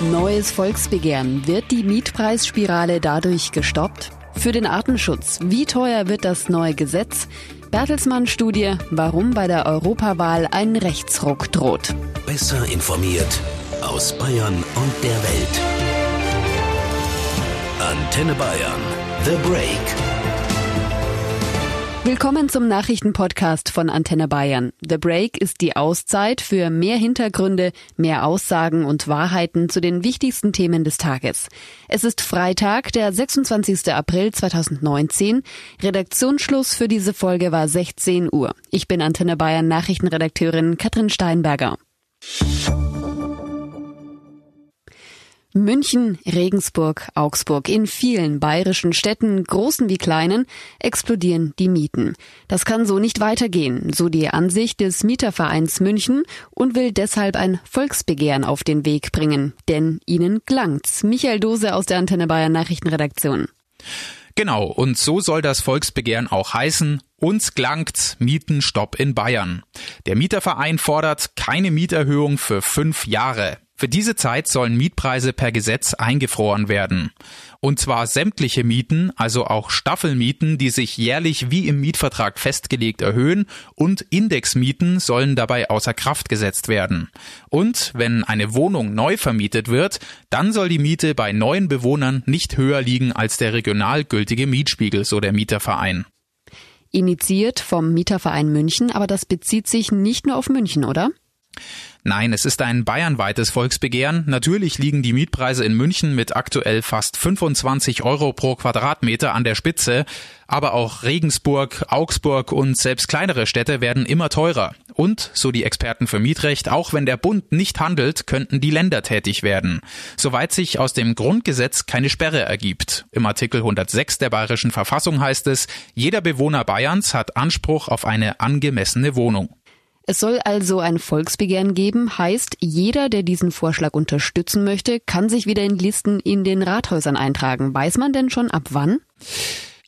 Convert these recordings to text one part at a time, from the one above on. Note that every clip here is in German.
Neues Volksbegehren. Wird die Mietpreisspirale dadurch gestoppt? Für den Artenschutz. Wie teuer wird das neue Gesetz? Bertelsmann-Studie, warum bei der Europawahl ein Rechtsruck droht. Besser informiert aus Bayern und der Welt. Antenne Bayern. The Break. Willkommen zum Nachrichtenpodcast von Antenne Bayern. The Break ist die Auszeit für mehr Hintergründe, mehr Aussagen und Wahrheiten zu den wichtigsten Themen des Tages. Es ist Freitag, der 26. April 2019. Redaktionsschluss für diese Folge war 16 Uhr. Ich bin Antenne Bayern Nachrichtenredakteurin Katrin Steinberger. München, Regensburg, Augsburg, in vielen bayerischen Städten, großen wie kleinen, explodieren die Mieten. Das kann so nicht weitergehen, so die Ansicht des Mietervereins München und will deshalb ein Volksbegehren auf den Weg bringen. Denn ihnen gelangt's. Michael Dose aus der Antenne Bayern Nachrichtenredaktion. Genau, und so soll das Volksbegehren auch heißen. Uns gelangt's, Mietenstopp in Bayern. Der Mieterverein fordert keine Mieterhöhung für fünf Jahre. Für diese Zeit sollen Mietpreise per Gesetz eingefroren werden. Und zwar sämtliche Mieten, also auch Staffelmieten, die sich jährlich wie im Mietvertrag festgelegt erhöhen und Indexmieten sollen dabei außer Kraft gesetzt werden. Und wenn eine Wohnung neu vermietet wird, dann soll die Miete bei neuen Bewohnern nicht höher liegen als der regional gültige Mietspiegel, so der Mieterverein. Initiiert vom Mieterverein München, aber das bezieht sich nicht nur auf München, oder? Nein, es ist ein bayernweites Volksbegehren. Natürlich liegen die Mietpreise in München mit aktuell fast 25 Euro pro Quadratmeter an der Spitze. Aber auch Regensburg, Augsburg und selbst kleinere Städte werden immer teurer. Und, so die Experten für Mietrecht, auch wenn der Bund nicht handelt, könnten die Länder tätig werden. Soweit sich aus dem Grundgesetz keine Sperre ergibt. Im Artikel 106 der Bayerischen Verfassung heißt es, jeder Bewohner Bayerns hat Anspruch auf eine angemessene Wohnung. Es soll also ein Volksbegehren geben, heißt, jeder, der diesen Vorschlag unterstützen möchte, kann sich wieder in Listen in den Rathäusern eintragen. Weiß man denn schon ab wann?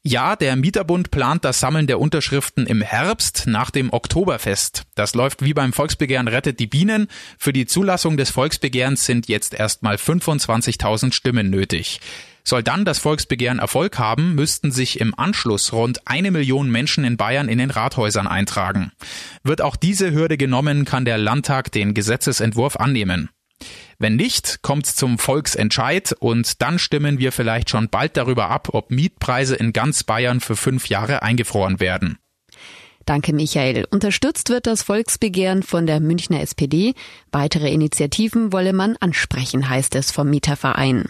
Ja, der Mieterbund plant das Sammeln der Unterschriften im Herbst nach dem Oktoberfest. Das läuft wie beim Volksbegehren Rettet die Bienen. Für die Zulassung des Volksbegehrens sind jetzt erstmal 25.000 Stimmen nötig. Soll dann das Volksbegehren Erfolg haben, müssten sich im Anschluss rund eine Million Menschen in Bayern in den Rathäusern eintragen. Wird auch diese Hürde genommen, kann der Landtag den Gesetzesentwurf annehmen. Wenn nicht, kommt's zum Volksentscheid und dann stimmen wir vielleicht schon bald darüber ab, ob Mietpreise in ganz Bayern für fünf Jahre eingefroren werden. Danke, Michael. Unterstützt wird das Volksbegehren von der Münchner SPD. Weitere Initiativen wolle man ansprechen, heißt es vom Mieterverein.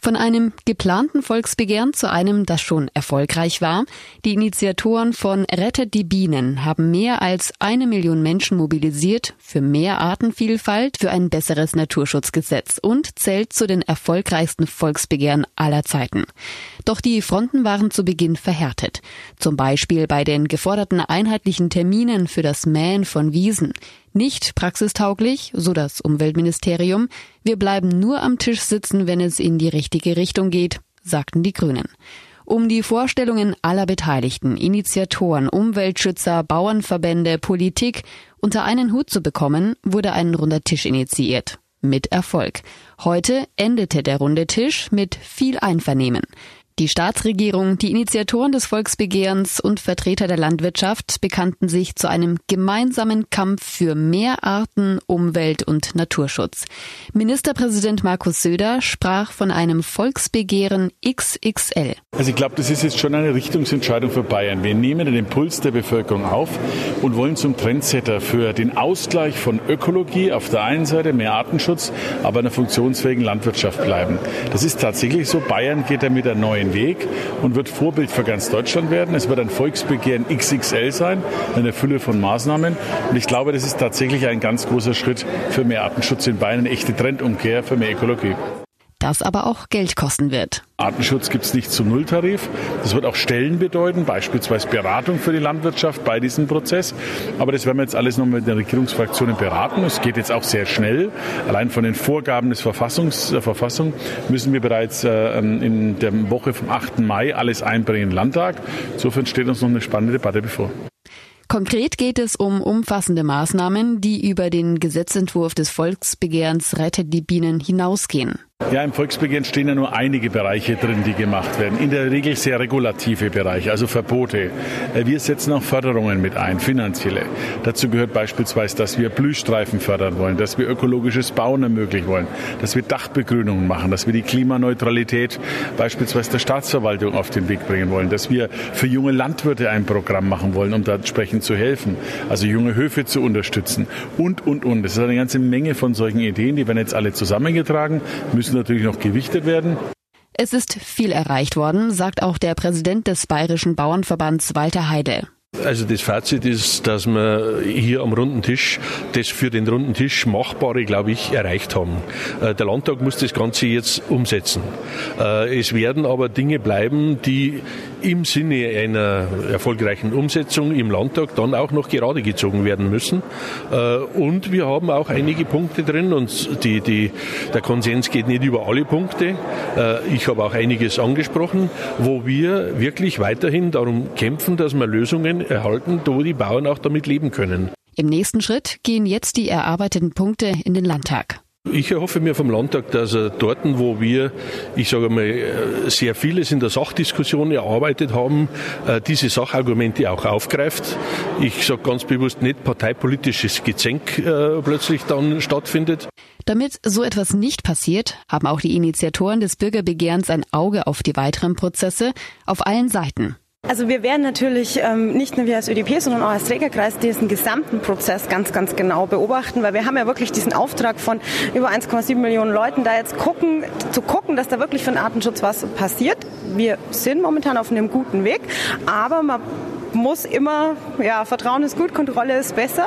Von einem geplanten Volksbegehren zu einem, das schon erfolgreich war. Die Initiatoren von Rettet die Bienen haben mehr als eine Million Menschen mobilisiert für mehr Artenvielfalt, für ein besseres Naturschutzgesetz und zählt zu den erfolgreichsten Volksbegehren aller Zeiten. Doch die Fronten waren zu Beginn verhärtet. Zum Beispiel bei den geforderten einheitlichen Terminen für das Mähen von Wiesen. Nicht praxistauglich, so das Umweltministerium. Wir bleiben nur am Tisch sitzen, wenn es in die richtige Richtung geht, sagten die Grünen. Um die Vorstellungen aller Beteiligten, Initiatoren, Umweltschützer, Bauernverbände, Politik unter einen Hut zu bekommen, wurde ein runder Tisch initiiert. Mit Erfolg. Heute endete der runde Tisch mit viel Einvernehmen. Die Staatsregierung, die Initiatoren des Volksbegehrens und Vertreter der Landwirtschaft bekannten sich zu einem gemeinsamen Kampf für mehr Arten, Umwelt und Naturschutz. Ministerpräsident Markus Söder sprach von einem Volksbegehren XXL. Also ich glaube, das ist jetzt schon eine Richtungsentscheidung für Bayern. Wir nehmen den Impuls der Bevölkerung auf und wollen zum Trendsetter für den Ausgleich von Ökologie auf der einen Seite, mehr Artenschutz, aber einer funktionsfähigen Landwirtschaft bleiben. Das ist tatsächlich so. Bayern geht da mit einer neuen den Weg und wird Vorbild für ganz Deutschland werden. Es wird ein Volksbegehren XXL sein, eine Fülle von Maßnahmen. Und ich glaube, das ist tatsächlich ein ganz großer Schritt für mehr Artenschutz in Bayern, eine echte Trendumkehr für mehr Ökologie das aber auch Geld kosten wird. Artenschutz gibt es nicht zum Nulltarif. Das wird auch Stellen bedeuten, beispielsweise Beratung für die Landwirtschaft bei diesem Prozess. Aber das werden wir jetzt alles noch mit den Regierungsfraktionen beraten. Es geht jetzt auch sehr schnell. Allein von den Vorgaben des Verfassungs, der Verfassung müssen wir bereits äh, in der Woche vom 8. Mai alles einbringen im Landtag. Insofern steht uns noch eine spannende Debatte bevor. Konkret geht es um umfassende Maßnahmen, die über den Gesetzentwurf des Volksbegehrens Rettet die Bienen hinausgehen. Ja, im Volksbegehren stehen ja nur einige Bereiche drin, die gemacht werden. In der Regel sehr regulative Bereiche, also Verbote. Äh, wir setzen auch Förderungen mit ein, finanzielle. Dazu gehört beispielsweise, dass wir Blühstreifen fördern wollen, dass wir ökologisches Bauen ermöglichen wollen, dass wir Dachbegrünungen machen, dass wir die Klimaneutralität beispielsweise der Staatsverwaltung auf den Weg bringen wollen, dass wir für junge Landwirte ein Programm machen wollen, um da entsprechend zu helfen, also junge Höfe zu unterstützen und, und, und. Es ist eine ganze Menge von solchen Ideen, die werden jetzt alle zusammengetragen, müssen müssen natürlich noch gewichtet werden. Es ist viel erreicht worden, sagt auch der Präsident des Bayerischen Bauernverbands Walter Heide. Also das Fazit ist, dass wir hier am runden Tisch das für den runden Tisch Machbare, glaube ich, erreicht haben. Äh, der Landtag muss das Ganze jetzt umsetzen. Äh, es werden aber Dinge bleiben, die im Sinne einer erfolgreichen Umsetzung im Landtag dann auch noch gerade gezogen werden müssen. Äh, und wir haben auch einige Punkte drin und die, die, der Konsens geht nicht über alle Punkte. Ich habe auch einiges angesprochen, wo wir wirklich weiterhin darum kämpfen, dass wir Lösungen erhalten, wo die Bauern auch damit leben können. Im nächsten Schritt gehen jetzt die erarbeiteten Punkte in den Landtag. Ich erhoffe mir vom Landtag, dass er dort, wo wir, ich sage mal, sehr vieles in der Sachdiskussion erarbeitet haben, äh, diese Sachargumente auch aufgreift. Ich sage ganz bewusst nicht parteipolitisches Gezänk äh, plötzlich dann stattfindet. Damit so etwas nicht passiert, haben auch die Initiatoren des Bürgerbegehrens ein Auge auf die weiteren Prozesse auf allen Seiten. Also wir werden natürlich ähm, nicht nur wir als ÖDP, sondern auch als Trägerkreis diesen gesamten Prozess ganz, ganz genau beobachten, weil wir haben ja wirklich diesen Auftrag von über 1,7 Millionen Leuten, da jetzt gucken, zu gucken, dass da wirklich für den Artenschutz was passiert. Wir sind momentan auf einem guten Weg, aber man muss immer, ja, Vertrauen ist gut, Kontrolle ist besser.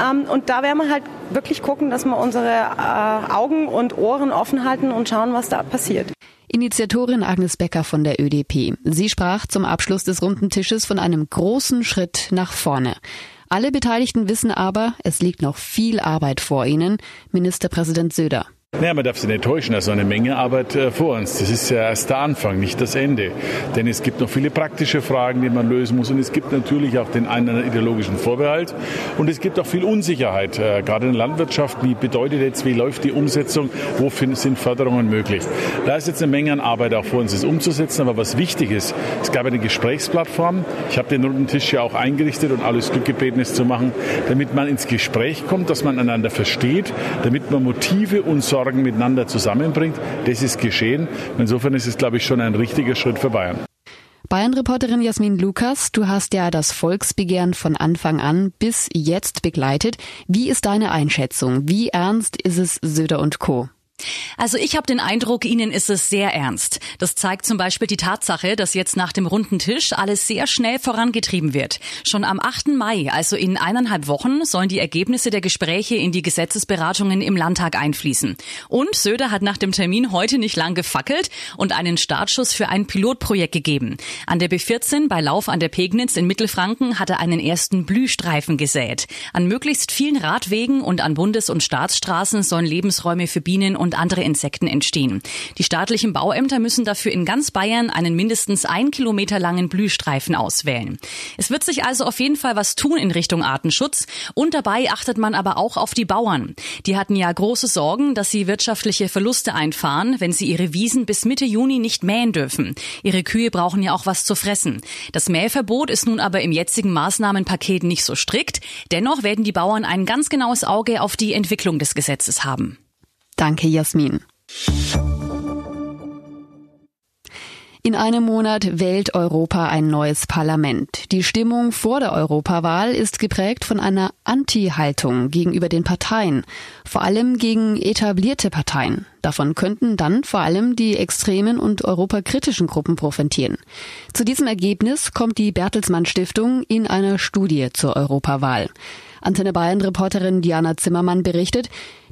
Ähm, und da werden wir halt wirklich gucken, dass wir unsere äh, Augen und Ohren offen halten und schauen, was da passiert. Initiatorin Agnes Becker von der ÖDP. Sie sprach zum Abschluss des runden Tisches von einem großen Schritt nach vorne. Alle Beteiligten wissen aber, es liegt noch viel Arbeit vor ihnen. Ministerpräsident Söder. Naja, man darf sich nicht täuschen, also eine Menge Arbeit äh, vor uns. Das ist ja erst der Anfang, nicht das Ende. Denn es gibt noch viele praktische Fragen, die man lösen muss. Und es gibt natürlich auch den einen ideologischen Vorbehalt. Und es gibt auch viel Unsicherheit, äh, gerade in der Landwirtschaft. Wie bedeutet jetzt, wie läuft die Umsetzung? Wo sind Förderungen möglich? Da ist jetzt eine Menge an Arbeit auch vor uns, das umzusetzen. Aber was wichtig ist, es gab eine Gesprächsplattform. Ich habe den runden Tisch ja auch eingerichtet und alles Glück gebeten, es zu machen, damit man ins Gespräch kommt, dass man einander versteht, damit man Motive und Sorgen Sorgen miteinander zusammenbringt. Das ist geschehen. Insofern ist es, glaube ich, schon ein richtiger Schritt für Bayern. Bayern-Reporterin Jasmin Lukas, du hast ja das Volksbegehren von Anfang an bis jetzt begleitet. Wie ist deine Einschätzung? Wie ernst ist es Söder und Co.? Also ich habe den Eindruck, Ihnen ist es sehr ernst. Das zeigt zum Beispiel die Tatsache, dass jetzt nach dem runden Tisch alles sehr schnell vorangetrieben wird. Schon am 8. Mai, also in eineinhalb Wochen, sollen die Ergebnisse der Gespräche in die Gesetzesberatungen im Landtag einfließen. Und Söder hat nach dem Termin heute nicht lang gefackelt und einen Startschuss für ein Pilotprojekt gegeben. An der B14 bei Lauf an der Pegnitz in Mittelfranken hat er einen ersten Blühstreifen gesät. An möglichst vielen Radwegen und an Bundes- und Staatsstraßen sollen Lebensräume für Bienen und und andere Insekten entstehen. Die staatlichen Bauämter müssen dafür in ganz Bayern einen mindestens ein Kilometer langen Blühstreifen auswählen. Es wird sich also auf jeden Fall was tun in Richtung Artenschutz und dabei achtet man aber auch auf die Bauern. Die hatten ja große Sorgen, dass sie wirtschaftliche Verluste einfahren, wenn sie ihre Wiesen bis Mitte Juni nicht mähen dürfen. Ihre Kühe brauchen ja auch was zu fressen. Das Mähverbot ist nun aber im jetzigen Maßnahmenpaket nicht so strikt. Dennoch werden die Bauern ein ganz genaues Auge auf die Entwicklung des Gesetzes haben. Danke, Jasmin. In einem Monat wählt Europa ein neues Parlament. Die Stimmung vor der Europawahl ist geprägt von einer Anti-Haltung gegenüber den Parteien, vor allem gegen etablierte Parteien. Davon könnten dann vor allem die extremen und europakritischen Gruppen profitieren. Zu diesem Ergebnis kommt die Bertelsmann Stiftung in einer Studie zur Europawahl. Antenne Bayern Reporterin Diana Zimmermann berichtet,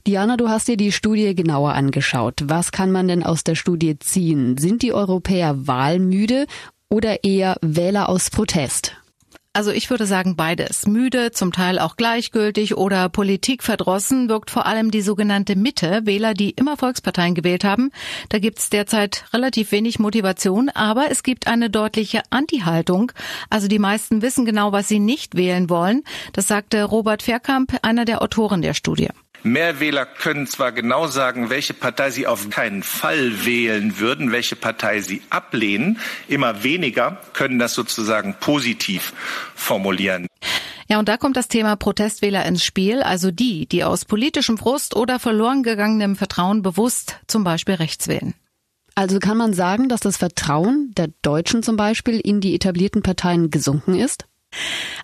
Diana, du hast dir die Studie genauer angeschaut. Was kann man denn aus der Studie ziehen? Sind die Europäer wahlmüde oder eher Wähler aus Protest? Also ich würde sagen beides. Müde, zum Teil auch gleichgültig oder politikverdrossen wirkt vor allem die sogenannte Mitte, Wähler, die immer Volksparteien gewählt haben. Da gibt es derzeit relativ wenig Motivation, aber es gibt eine deutliche Anti-Haltung. Also die meisten wissen genau, was sie nicht wählen wollen. Das sagte Robert Verkamp, einer der Autoren der Studie. Mehr Wähler können zwar genau sagen, welche Partei sie auf keinen Fall wählen würden, welche Partei sie ablehnen. Immer weniger können das sozusagen positiv formulieren. Ja, und da kommt das Thema Protestwähler ins Spiel, also die, die aus politischem Frust oder verloren gegangenem Vertrauen bewusst zum Beispiel rechts wählen. Also kann man sagen, dass das Vertrauen der Deutschen zum Beispiel in die etablierten Parteien gesunken ist?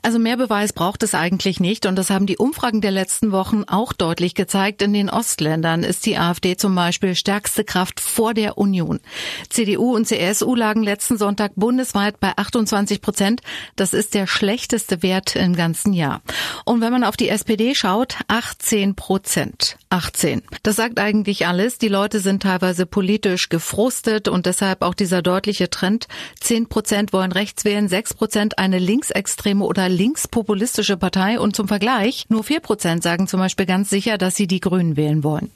Also mehr Beweis braucht es eigentlich nicht und das haben die Umfragen der letzten Wochen auch deutlich gezeigt. In den Ostländern ist die AfD zum Beispiel stärkste Kraft vor der Union. CDU und CSU lagen letzten Sonntag bundesweit bei 28 Prozent. Das ist der schlechteste Wert im ganzen Jahr. Und wenn man auf die SPD schaut, 18 Prozent. 18. Das sagt eigentlich alles. Die Leute sind teilweise politisch gefrustet und deshalb auch dieser deutliche Trend. 10 Prozent wollen rechts wählen, 6 Prozent eine linksextreme oder linkspopulistische Partei und zum Vergleich nur 4 Prozent sagen zum Beispiel ganz sicher, dass sie die Grünen wählen wollen.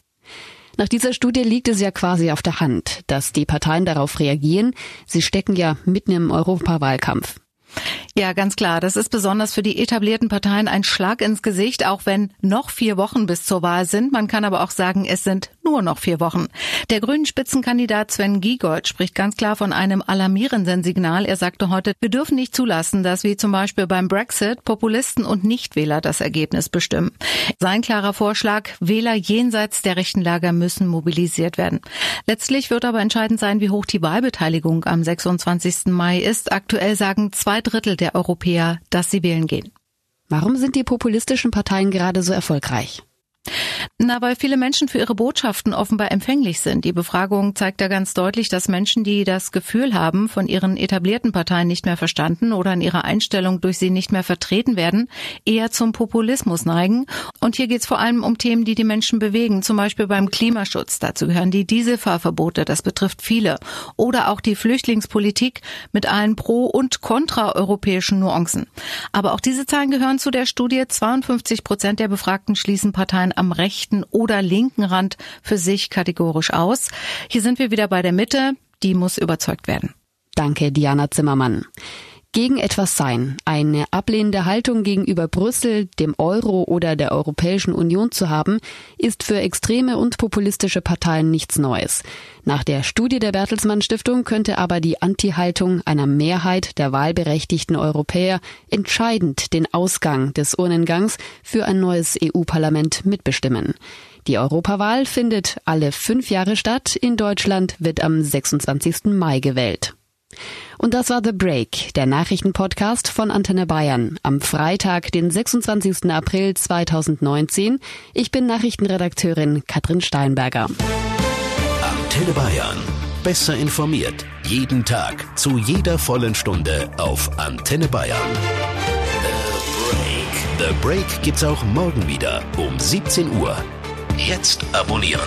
Nach dieser Studie liegt es ja quasi auf der Hand, dass die Parteien darauf reagieren. Sie stecken ja mitten im Europawahlkampf. Ja, ganz klar. Das ist besonders für die etablierten Parteien ein Schlag ins Gesicht, auch wenn noch vier Wochen bis zur Wahl sind. Man kann aber auch sagen, es sind nur noch vier Wochen. Der grünen Spitzenkandidat Sven Giegold spricht ganz klar von einem alarmierenden Signal. Er sagte heute, wir dürfen nicht zulassen, dass wie zum Beispiel beim Brexit Populisten und Nichtwähler das Ergebnis bestimmen. Sein klarer Vorschlag, Wähler jenseits der rechten Lager müssen mobilisiert werden. Letztlich wird aber entscheidend sein, wie hoch die Wahlbeteiligung am 26. Mai ist. Aktuell sagen zwei Drittel der Europäer, dass sie wählen gehen. Warum sind die populistischen Parteien gerade so erfolgreich? Na, weil viele Menschen für ihre Botschaften offenbar empfänglich sind. Die Befragung zeigt ja ganz deutlich, dass Menschen, die das Gefühl haben, von ihren etablierten Parteien nicht mehr verstanden oder in ihrer Einstellung durch sie nicht mehr vertreten werden, eher zum Populismus neigen. Und hier geht es vor allem um Themen, die die Menschen bewegen, zum Beispiel beim Klimaschutz. Dazu gehören die Dieselfahrverbote, das betrifft viele. Oder auch die Flüchtlingspolitik mit allen pro- und kontraeuropäischen Nuancen. Aber auch diese Zahlen gehören zu der Studie. 52 Prozent der Befragten schließen Parteien am rechten oder linken Rand für sich kategorisch aus. Hier sind wir wieder bei der Mitte. Die muss überzeugt werden. Danke, Diana Zimmermann gegen etwas sein, eine ablehnende Haltung gegenüber Brüssel, dem Euro oder der Europäischen Union zu haben, ist für extreme und populistische Parteien nichts Neues. Nach der Studie der Bertelsmann Stiftung könnte aber die Anti-Haltung einer Mehrheit der wahlberechtigten Europäer entscheidend den Ausgang des Urnengangs für ein neues EU-Parlament mitbestimmen. Die Europawahl findet alle fünf Jahre statt. In Deutschland wird am 26. Mai gewählt. Und das war The Break, der Nachrichtenpodcast von Antenne Bayern am Freitag, den 26. April 2019. Ich bin Nachrichtenredakteurin Katrin Steinberger. Antenne Bayern. Besser informiert. Jeden Tag. Zu jeder vollen Stunde auf Antenne Bayern. The Break. Gibt's auch morgen wieder um 17 Uhr. Jetzt abonnieren.